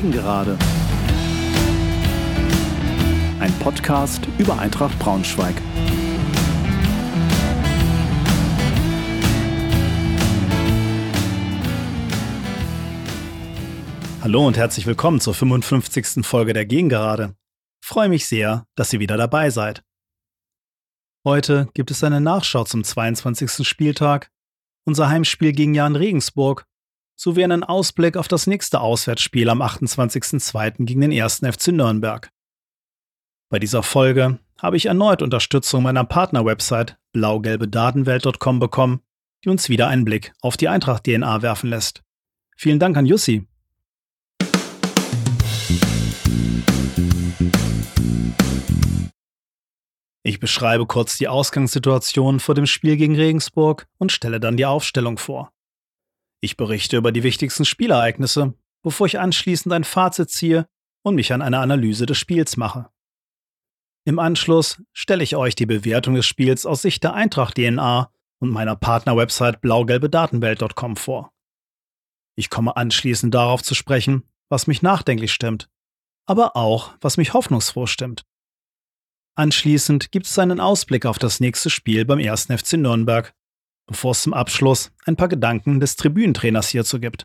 Gegengerade. Ein Podcast über Eintracht Braunschweig. Hallo und herzlich willkommen zur 55. Folge der Gegengerade. Freue mich sehr, dass ihr wieder dabei seid. Heute gibt es eine Nachschau zum 22. Spieltag, unser Heimspiel gegen Jan Regensburg sowie einen Ausblick auf das nächste Auswärtsspiel am 28.02. gegen den 1. FC Nürnberg. Bei dieser Folge habe ich erneut Unterstützung meiner Partnerwebsite blaugelbedatenwelt.com bekommen, die uns wieder einen Blick auf die Eintracht-DNA werfen lässt. Vielen Dank an Jussi. Ich beschreibe kurz die Ausgangssituation vor dem Spiel gegen Regensburg und stelle dann die Aufstellung vor. Ich berichte über die wichtigsten Spielereignisse, bevor ich anschließend ein Fazit ziehe und mich an eine Analyse des Spiels mache. Im Anschluss stelle ich euch die Bewertung des Spiels aus Sicht der Eintracht DNA und meiner Partnerwebsite blaugelbedatenwelt.com vor. Ich komme anschließend darauf zu sprechen, was mich nachdenklich stimmt, aber auch, was mich hoffnungsfroh stimmt. Anschließend gibt es einen Ausblick auf das nächste Spiel beim 1. FC Nürnberg bevor es zum Abschluss ein paar Gedanken des Tribünentrainers hierzu gibt.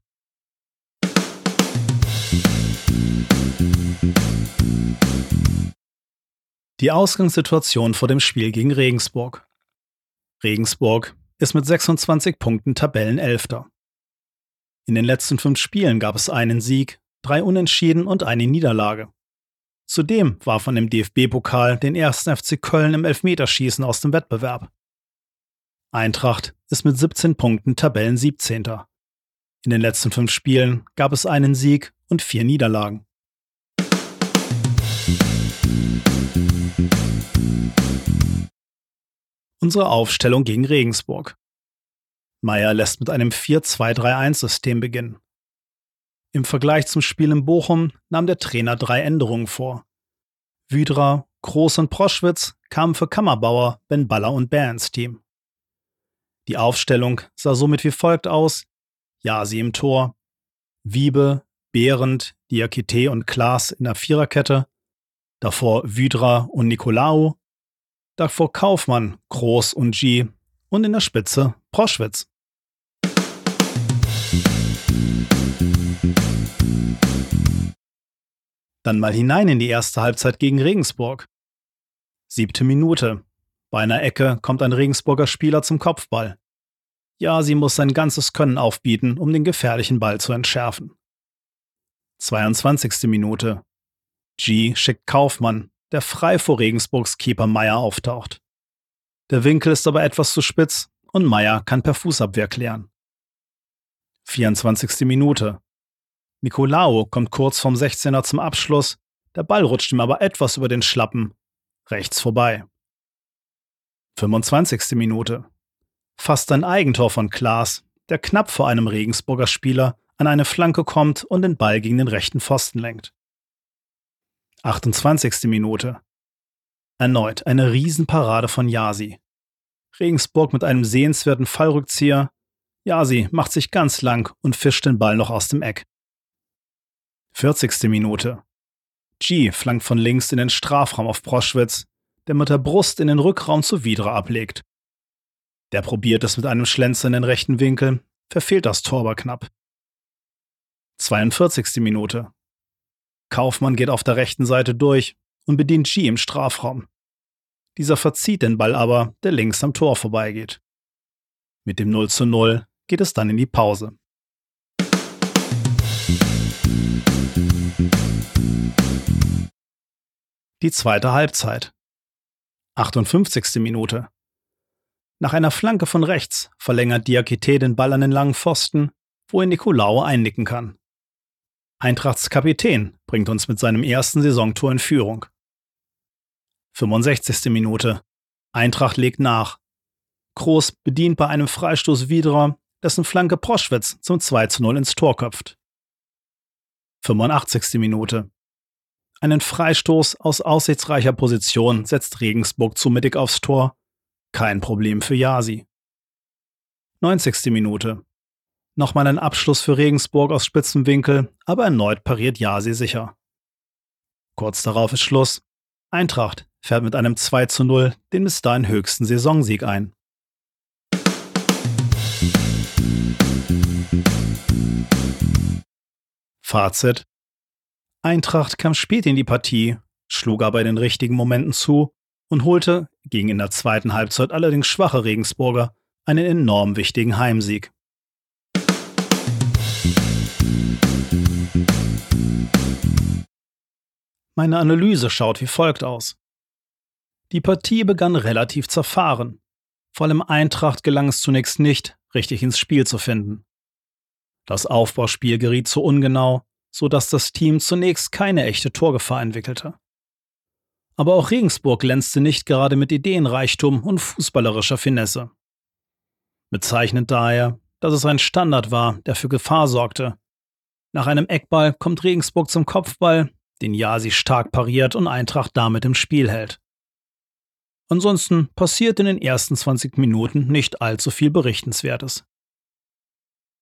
Die Ausgangssituation vor dem Spiel gegen Regensburg. Regensburg ist mit 26 Punkten Tabellenelfter. In den letzten fünf Spielen gab es einen Sieg, drei Unentschieden und eine Niederlage. Zudem war von dem DFB-Pokal den ersten FC Köln im Elfmeterschießen aus dem Wettbewerb. Eintracht ist mit 17 Punkten Tabellen 17. In den letzten fünf Spielen gab es einen Sieg und vier Niederlagen. Unsere Aufstellung gegen Regensburg. Meyer lässt mit einem 4-2-3-1-System beginnen. Im Vergleich zum Spiel in Bochum nahm der Trainer drei Änderungen vor. Wydra, Groß und Proschwitz kamen für Kammerbauer, Ben Baller und Bär ins Team. Die Aufstellung sah somit wie folgt aus: Jasi im Tor, Wiebe, Behrendt, Diakite und Klaas in der Viererkette, davor Wydra und Nikolaou, davor Kaufmann, Groß und G und in der Spitze Proschwitz. Dann mal hinein in die erste Halbzeit gegen Regensburg. Siebte Minute. Bei einer Ecke kommt ein Regensburger Spieler zum Kopfball. Ja, sie muss sein ganzes Können aufbieten, um den gefährlichen Ball zu entschärfen. 22. Minute. G schickt Kaufmann, der frei vor Regensburgs Keeper Meier auftaucht. Der Winkel ist aber etwas zu spitz und Meier kann per Fußabwehr klären. 24. Minute. Nicolao kommt kurz vom 16er zum Abschluss, der Ball rutscht ihm aber etwas über den Schlappen, rechts vorbei. 25. Minute. Fast ein Eigentor von Klaas, der knapp vor einem Regensburger Spieler an eine Flanke kommt und den Ball gegen den rechten Pfosten lenkt. 28. Minute. Erneut eine Riesenparade von Yasi. Regensburg mit einem sehenswerten Fallrückzieher. Yasi macht sich ganz lang und fischt den Ball noch aus dem Eck. 40. Minute. G flankt von links in den Strafraum auf Proschwitz, der mit der Brust in den Rückraum zu Widra ablegt. Der probiert es mit einem Schlenzer in den rechten Winkel, verfehlt das Tor aber knapp. 42. Minute. Kaufmann geht auf der rechten Seite durch und bedient G im Strafraum. Dieser verzieht den Ball aber, der links am Tor vorbeigeht. Mit dem 0 zu 0 geht es dann in die Pause. Die zweite Halbzeit. 58. Minute. Nach einer Flanke von rechts verlängert Diakite den Ball an den langen Pfosten, wo er Nicolao einnicken kann. Eintrachts Kapitän bringt uns mit seinem ersten Saisontor in Führung. 65. Minute. Eintracht legt nach. Groß bedient bei einem Freistoß Wiedra, dessen Flanke Proschwitz zum 2 zu 0 ins Tor köpft. 85. Minute. Einen Freistoß aus aussichtsreicher Position setzt Regensburg zu mittig aufs Tor. Kein Problem für Yasi. 90. Minute. Nochmal ein Abschluss für Regensburg aus spitzem Winkel, aber erneut pariert Jasi sicher. Kurz darauf ist Schluss. Eintracht fährt mit einem 2 zu 0 den bis dahin höchsten Saisonsieg ein. Fazit. Eintracht kam spät in die Partie, schlug aber in den richtigen Momenten zu und holte, gegen in der zweiten Halbzeit allerdings schwache Regensburger, einen enorm wichtigen Heimsieg. Meine Analyse schaut wie folgt aus. Die Partie begann relativ zerfahren. Vor allem Eintracht gelang es zunächst nicht, richtig ins Spiel zu finden. Das Aufbauspiel geriet zu ungenau, so dass das Team zunächst keine echte Torgefahr entwickelte. Aber auch Regensburg glänzte nicht gerade mit Ideenreichtum und fußballerischer Finesse. Bezeichnend daher, dass es ein Standard war, der für Gefahr sorgte. Nach einem Eckball kommt Regensburg zum Kopfball, den Jasi stark pariert und Eintracht damit im Spiel hält. Ansonsten passiert in den ersten 20 Minuten nicht allzu viel Berichtenswertes.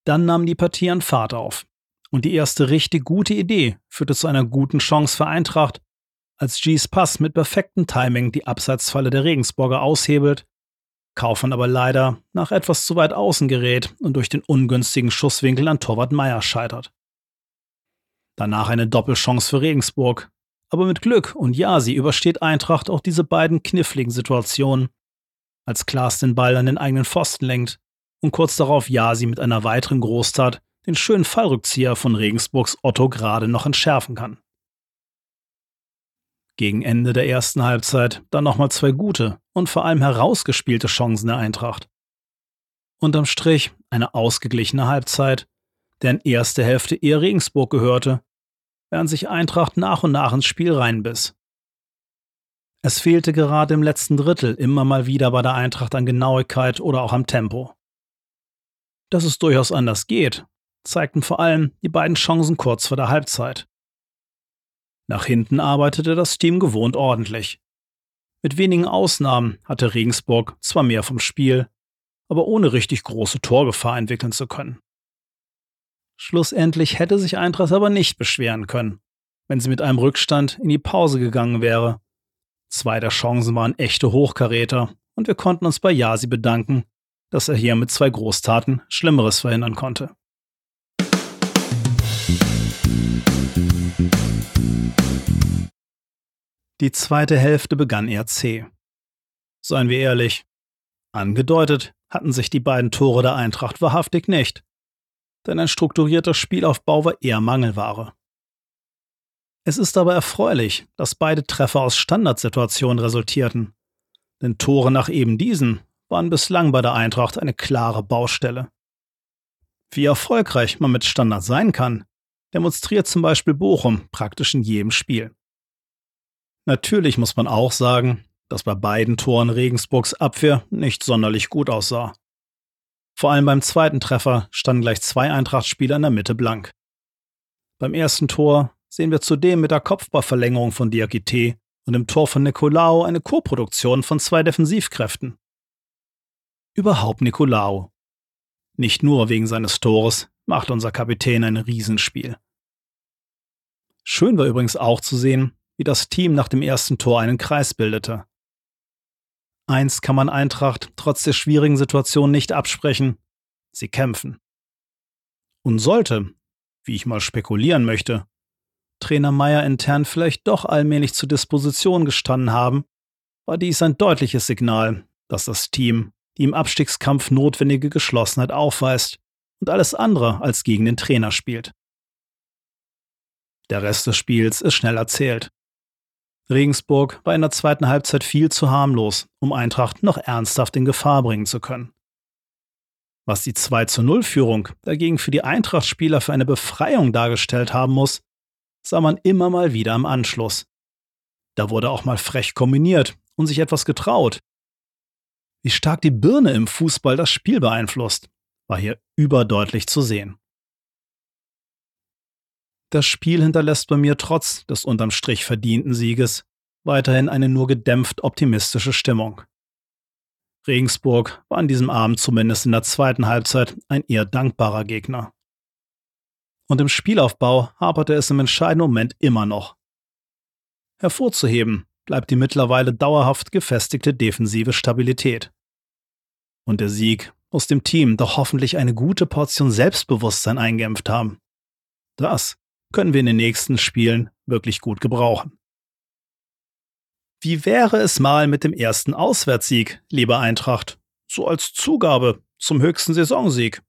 Dann nahm die Partie an Fahrt auf. Und die erste richtig gute Idee führte zu einer guten Chance für Eintracht, als G's Pass mit perfektem Timing die Abseitsfalle der Regensburger aushebelt, Kaufmann aber leider nach etwas zu weit außen gerät und durch den ungünstigen Schusswinkel an Torwart Meier scheitert. Danach eine Doppelchance für Regensburg. Aber mit Glück und ja, sie übersteht Eintracht auch diese beiden kniffligen Situationen, als Klaas den Ball an den eigenen Pfosten lenkt und kurz darauf Jasi mit einer weiteren Großtat den schönen Fallrückzieher von Regensburgs Otto gerade noch entschärfen kann. Gegen Ende der ersten Halbzeit dann nochmal zwei gute und vor allem herausgespielte Chancen der Eintracht. Unterm Strich eine ausgeglichene Halbzeit, deren erste Hälfte eher Regensburg gehörte, während sich Eintracht nach und nach ins Spiel reinbiss. Es fehlte gerade im letzten Drittel immer mal wieder bei der Eintracht an Genauigkeit oder auch am Tempo. Dass es durchaus anders geht, zeigten vor allem die beiden Chancen kurz vor der Halbzeit. Nach hinten arbeitete das Team gewohnt ordentlich. Mit wenigen Ausnahmen hatte Regensburg zwar mehr vom Spiel, aber ohne richtig große Torgefahr entwickeln zu können. Schlussendlich hätte sich Eintracht aber nicht beschweren können, wenn sie mit einem Rückstand in die Pause gegangen wäre. Zwei der Chancen waren echte Hochkaräter und wir konnten uns bei Yasi bedanken, dass er hier mit zwei Großtaten Schlimmeres verhindern konnte. Die zweite Hälfte begann eher zäh. Seien wir ehrlich, angedeutet hatten sich die beiden Tore der Eintracht wahrhaftig nicht, denn ein strukturierter Spielaufbau war eher Mangelware. Es ist aber erfreulich, dass beide Treffer aus Standardsituationen resultierten, denn Tore nach eben diesen waren bislang bei der Eintracht eine klare Baustelle. Wie erfolgreich man mit Standard sein kann, demonstriert zum Beispiel Bochum praktisch in jedem Spiel. Natürlich muss man auch sagen, dass bei beiden Toren Regensburgs Abwehr nicht sonderlich gut aussah. Vor allem beim zweiten Treffer standen gleich zwei Eintrachtspieler in der Mitte blank. Beim ersten Tor sehen wir zudem mit der Kopfballverlängerung von Diakite und im Tor von Nicolao eine Koproduktion von zwei Defensivkräften. Überhaupt Nicolao. Nicht nur wegen seines Tores macht unser Kapitän ein Riesenspiel. Schön war übrigens auch zu sehen, wie das Team nach dem ersten Tor einen Kreis bildete. Eins kann man Eintracht trotz der schwierigen Situation nicht absprechen. Sie kämpfen. Und sollte, wie ich mal spekulieren möchte, Trainer Meyer intern vielleicht doch allmählich zur Disposition gestanden haben, war dies ein deutliches Signal, dass das Team die im Abstiegskampf notwendige Geschlossenheit aufweist und alles andere als gegen den Trainer spielt. Der Rest des Spiels ist schnell erzählt. Regensburg war in der zweiten Halbzeit viel zu harmlos, um Eintracht noch ernsthaft in Gefahr bringen zu können. Was die 2 zu 0 Führung dagegen für die Eintracht-Spieler für eine Befreiung dargestellt haben muss, sah man immer mal wieder im Anschluss. Da wurde auch mal frech kombiniert und sich etwas getraut. Wie stark die Birne im Fußball das Spiel beeinflusst, war hier überdeutlich zu sehen. Das Spiel hinterlässt bei mir trotz des unterm Strich verdienten Sieges weiterhin eine nur gedämpft optimistische Stimmung. Regensburg war an diesem Abend zumindest in der zweiten Halbzeit ein eher dankbarer Gegner. Und im Spielaufbau haperte es im entscheidenden Moment immer noch. Hervorzuheben bleibt die mittlerweile dauerhaft gefestigte defensive Stabilität. Und der Sieg muss dem Team doch hoffentlich eine gute Portion Selbstbewusstsein eingeimpft haben. Das können wir in den nächsten Spielen wirklich gut gebrauchen. Wie wäre es mal mit dem ersten Auswärtssieg, lieber Eintracht? So als Zugabe zum höchsten Saisonsieg.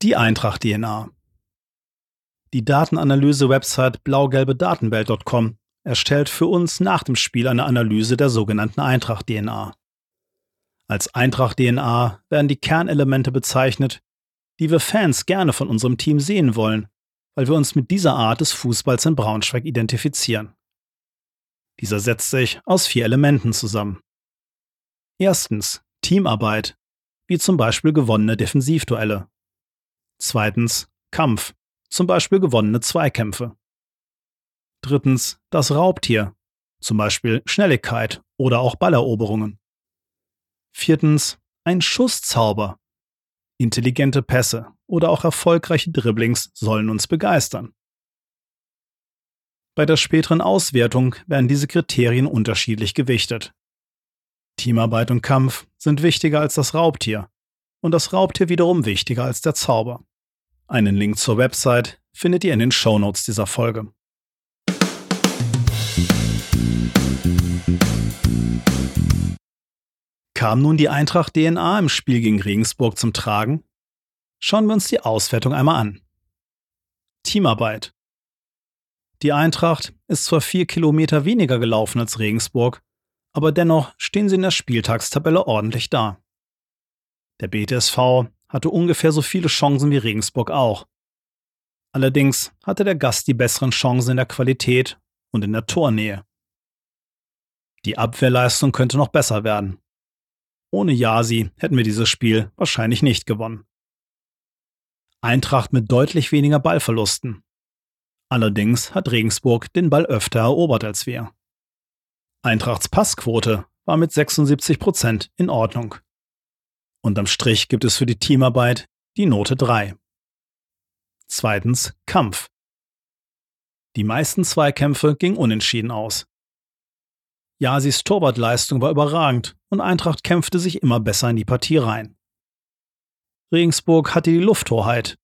Die Eintracht DNA. Die Datenanalyse-Website blaugelbedatenwelt.com erstellt für uns nach dem Spiel eine Analyse der sogenannten Eintracht DNA. Als Eintracht DNA werden die Kernelemente bezeichnet, die wir Fans gerne von unserem Team sehen wollen, weil wir uns mit dieser Art des Fußballs in Braunschweig identifizieren. Dieser setzt sich aus vier Elementen zusammen. Erstens Teamarbeit, wie zum Beispiel gewonnene Defensivduelle. Zweitens Kampf, zum Beispiel gewonnene Zweikämpfe. Drittens das Raubtier, zum Beispiel Schnelligkeit oder auch Balleroberungen. Viertens ein Schusszauber, Intelligente Pässe oder auch erfolgreiche Dribblings sollen uns begeistern. Bei der späteren Auswertung werden diese Kriterien unterschiedlich gewichtet. Teamarbeit und Kampf sind wichtiger als das Raubtier und das Raubtier wiederum wichtiger als der Zauber. Einen Link zur Website findet ihr in den Shownotes dieser Folge. Kam nun die Eintracht DNA im Spiel gegen Regensburg zum Tragen? Schauen wir uns die Auswertung einmal an. Teamarbeit. Die Eintracht ist zwar vier Kilometer weniger gelaufen als Regensburg, aber dennoch stehen sie in der Spieltagstabelle ordentlich da. Der BTSV hatte ungefähr so viele Chancen wie Regensburg auch. Allerdings hatte der Gast die besseren Chancen in der Qualität und in der Tornähe. Die Abwehrleistung könnte noch besser werden. Ohne Yasi hätten wir dieses Spiel wahrscheinlich nicht gewonnen. Eintracht mit deutlich weniger Ballverlusten. Allerdings hat Regensburg den Ball öfter erobert als wir. Eintrachts Passquote war mit 76 Prozent in Ordnung. Unterm Strich gibt es für die Teamarbeit die Note 3. Zweitens Kampf. Die meisten Zweikämpfe gingen unentschieden aus. Jasis Torwartleistung war überragend und Eintracht kämpfte sich immer besser in die Partie rein. Regensburg hatte die Lufthoheit.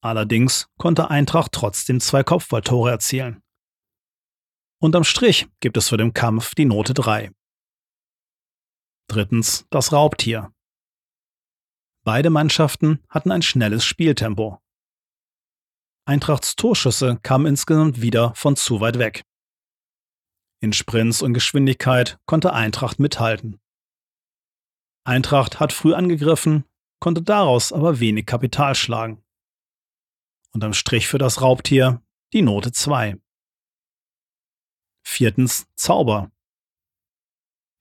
Allerdings konnte Eintracht trotzdem zwei Kopfballtore erzielen. Unterm Strich gibt es für den Kampf die Note 3. Drittens das Raubtier. Beide Mannschaften hatten ein schnelles Spieltempo. Eintrachts Torschüsse kamen insgesamt wieder von zu weit weg. In Sprints und Geschwindigkeit konnte Eintracht mithalten. Eintracht hat früh angegriffen, konnte daraus aber wenig Kapital schlagen. Unterm Strich für das Raubtier die Note 2. Viertens Zauber.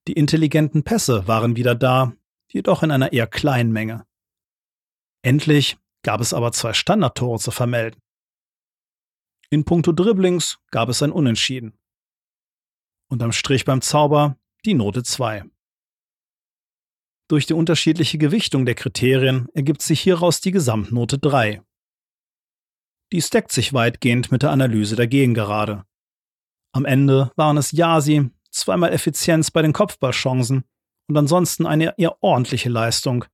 Die intelligenten Pässe waren wieder da, jedoch in einer eher kleinen Menge. Endlich gab es aber zwei Standardtore zu vermelden. In puncto Dribblings gab es ein Unentschieden. Unterm Strich beim Zauber die Note 2. Durch die unterschiedliche Gewichtung der Kriterien ergibt sich hieraus die Gesamtnote 3. Dies deckt sich weitgehend mit der Analyse der Gegengerade. Am Ende waren es Yasi, zweimal Effizienz bei den Kopfballchancen und ansonsten eine eher ordentliche Leistung,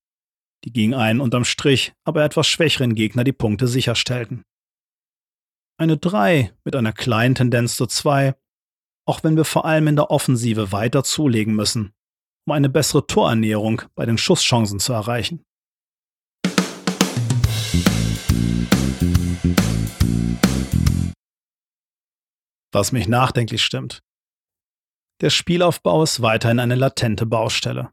die gegen einen unterm Strich aber etwas schwächeren Gegner die Punkte sicherstellten. Eine 3 mit einer kleinen Tendenz zur 2 auch wenn wir vor allem in der Offensive weiter zulegen müssen, um eine bessere Torernährung bei den Schusschancen zu erreichen. Was mich nachdenklich stimmt. Der Spielaufbau ist weiterhin eine latente Baustelle.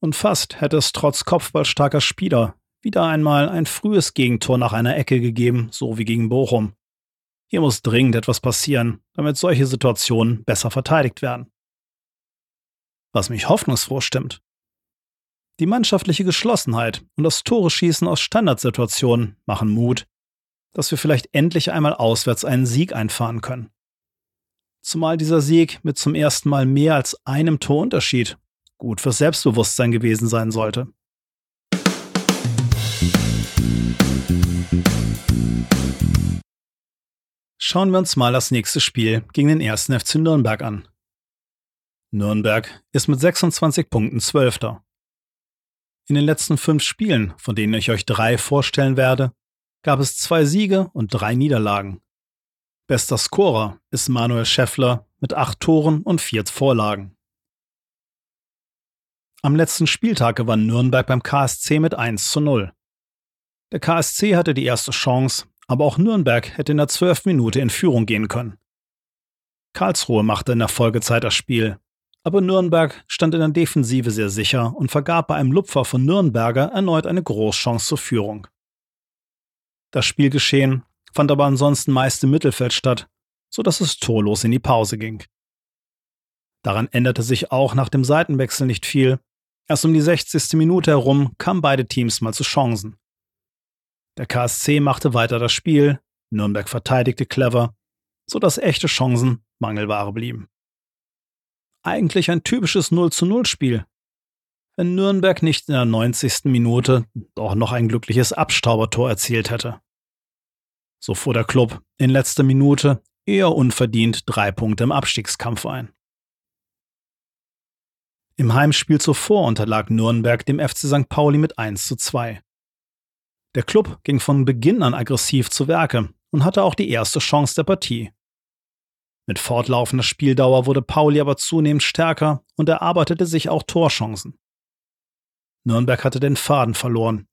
Und fast hätte es trotz kopfballstarker Spieler wieder einmal ein frühes Gegentor nach einer Ecke gegeben, so wie gegen Bochum. Hier muss dringend etwas passieren, damit solche Situationen besser verteidigt werden. Was mich hoffnungsfroh stimmt. Die mannschaftliche Geschlossenheit und das Tore-Schießen aus Standardsituationen machen Mut, dass wir vielleicht endlich einmal auswärts einen Sieg einfahren können. Zumal dieser Sieg mit zum ersten Mal mehr als einem Torunterschied gut fürs Selbstbewusstsein gewesen sein sollte. Schauen wir uns mal das nächste Spiel gegen den ersten FC Nürnberg an. Nürnberg ist mit 26 Punkten Zwölfter. In den letzten fünf Spielen, von denen ich euch drei vorstellen werde, gab es zwei Siege und drei Niederlagen. Bester Scorer ist Manuel Scheffler mit acht Toren und vier Vorlagen. Am letzten Spieltag gewann Nürnberg beim KSC mit 1 zu 0. Der KSC hatte die erste Chance, aber auch Nürnberg hätte in der zwölften Minute in Führung gehen können. Karlsruhe machte in der Folgezeit das Spiel, aber Nürnberg stand in der Defensive sehr sicher und vergab bei einem Lupfer von Nürnberger erneut eine Großchance zur Führung. Das Spielgeschehen fand aber ansonsten meist im Mittelfeld statt, so dass es torlos in die Pause ging. Daran änderte sich auch nach dem Seitenwechsel nicht viel. Erst um die 60. Minute herum kamen beide Teams mal zu Chancen. Der KSC machte weiter das Spiel, Nürnberg verteidigte clever, so dass echte Chancen Mangelware blieben eigentlich ein typisches 0 zu 0 Spiel. Wenn Nürnberg nicht in der 90. Minute doch noch ein glückliches Abstaubertor erzielt hätte. So fuhr der Club in letzter Minute eher unverdient drei Punkte im Abstiegskampf ein. Im Heimspiel zuvor unterlag Nürnberg dem FC St. Pauli mit 1 zu 2. Der Club ging von Beginn an aggressiv zu Werke und hatte auch die erste Chance der Partie. Mit fortlaufender Spieldauer wurde Pauli aber zunehmend stärker und erarbeitete sich auch Torchancen. Nürnberg hatte den Faden verloren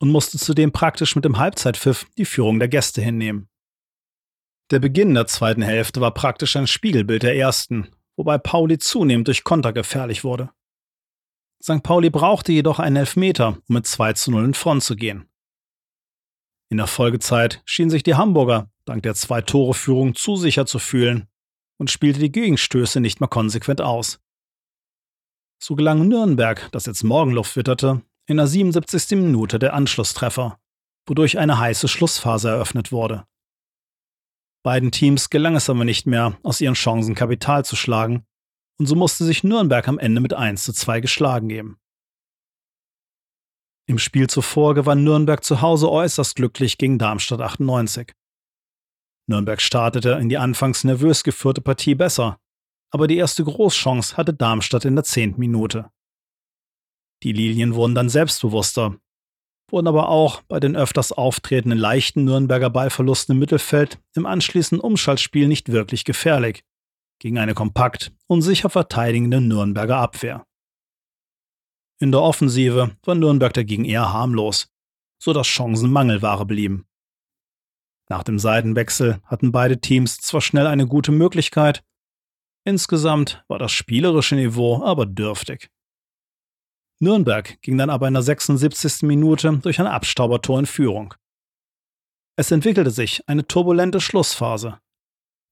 und musste zudem praktisch mit dem Halbzeitpfiff die Führung der Gäste hinnehmen. Der Beginn der zweiten Hälfte war praktisch ein Spiegelbild der ersten, wobei Pauli zunehmend durch Konter gefährlich wurde. St. Pauli brauchte jedoch einen Elfmeter, um mit 2 zu 0 in Front zu gehen. In der Folgezeit schienen sich die Hamburger dank der Zwei-Tore-Führung zu sicher zu fühlen und spielte die Gegenstöße nicht mehr konsequent aus. So gelang Nürnberg, das jetzt Morgenluft witterte, in der 77. Minute der Anschlusstreffer, wodurch eine heiße Schlussphase eröffnet wurde. Beiden Teams gelang es aber nicht mehr, aus ihren Chancen Kapital zu schlagen, und so musste sich Nürnberg am Ende mit 1 zu 2 geschlagen geben. Im Spiel zuvor gewann Nürnberg zu Hause äußerst glücklich gegen Darmstadt 98. Nürnberg startete in die anfangs nervös geführte Partie besser, aber die erste Großchance hatte Darmstadt in der zehnten Minute. Die Lilien wurden dann selbstbewusster, wurden aber auch bei den öfters auftretenden leichten Nürnberger Ballverlusten im Mittelfeld im anschließenden Umschaltspiel nicht wirklich gefährlich gegen eine kompakt und sicher verteidigende Nürnberger Abwehr. In der Offensive war Nürnberg dagegen eher harmlos, so dass Chancen Mangelware blieben. Nach dem Seitenwechsel hatten beide Teams zwar schnell eine gute Möglichkeit, insgesamt war das spielerische Niveau aber dürftig. Nürnberg ging dann aber in der 76. Minute durch ein Abstaubertor in Führung. Es entwickelte sich eine turbulente Schlussphase.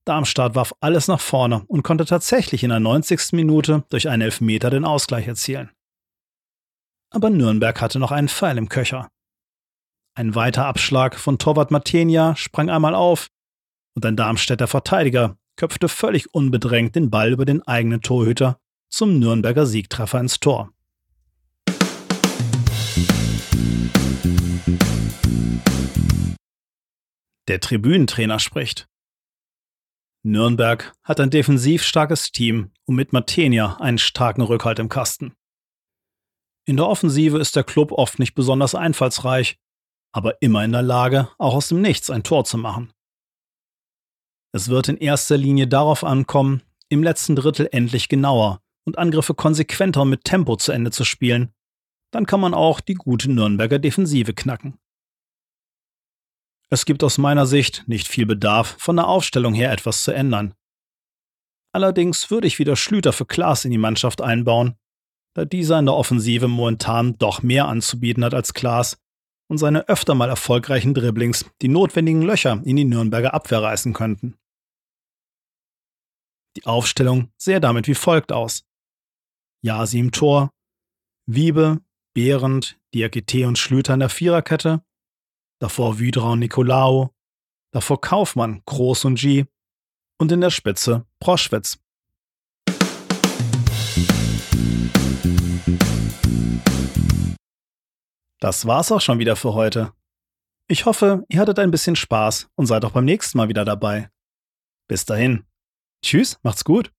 Darmstadt warf alles nach vorne und konnte tatsächlich in der 90. Minute durch einen Elfmeter den Ausgleich erzielen. Aber Nürnberg hatte noch einen Pfeil im Köcher. Ein weiter Abschlag von Torwart Matenia sprang einmal auf und ein Darmstädter Verteidiger köpfte völlig unbedrängt den Ball über den eigenen Torhüter zum Nürnberger Siegtreffer ins Tor. Der Tribünentrainer spricht. Nürnberg hat ein defensiv starkes Team und mit Matenia einen starken Rückhalt im Kasten. In der Offensive ist der Club oft nicht besonders einfallsreich aber immer in der Lage, auch aus dem Nichts ein Tor zu machen. Es wird in erster Linie darauf ankommen, im letzten Drittel endlich genauer und Angriffe konsequenter mit Tempo zu Ende zu spielen. Dann kann man auch die gute Nürnberger Defensive knacken. Es gibt aus meiner Sicht nicht viel Bedarf, von der Aufstellung her etwas zu ändern. Allerdings würde ich wieder Schlüter für Klaas in die Mannschaft einbauen, da dieser in der Offensive momentan doch mehr anzubieten hat als Klaas und seine öfter mal erfolgreichen Dribblings die notwendigen Löcher in die Nürnberger Abwehr reißen könnten. Die Aufstellung sähe damit wie folgt aus. Jasi im Tor, Wiebe, Behrendt, Diakite und Schlüter in der Viererkette, davor Wydra und Nicolao, davor Kaufmann, Groß und G und in der Spitze Proschwitz. Das war's auch schon wieder für heute. Ich hoffe, ihr hattet ein bisschen Spaß und seid auch beim nächsten Mal wieder dabei. Bis dahin. Tschüss, macht's gut.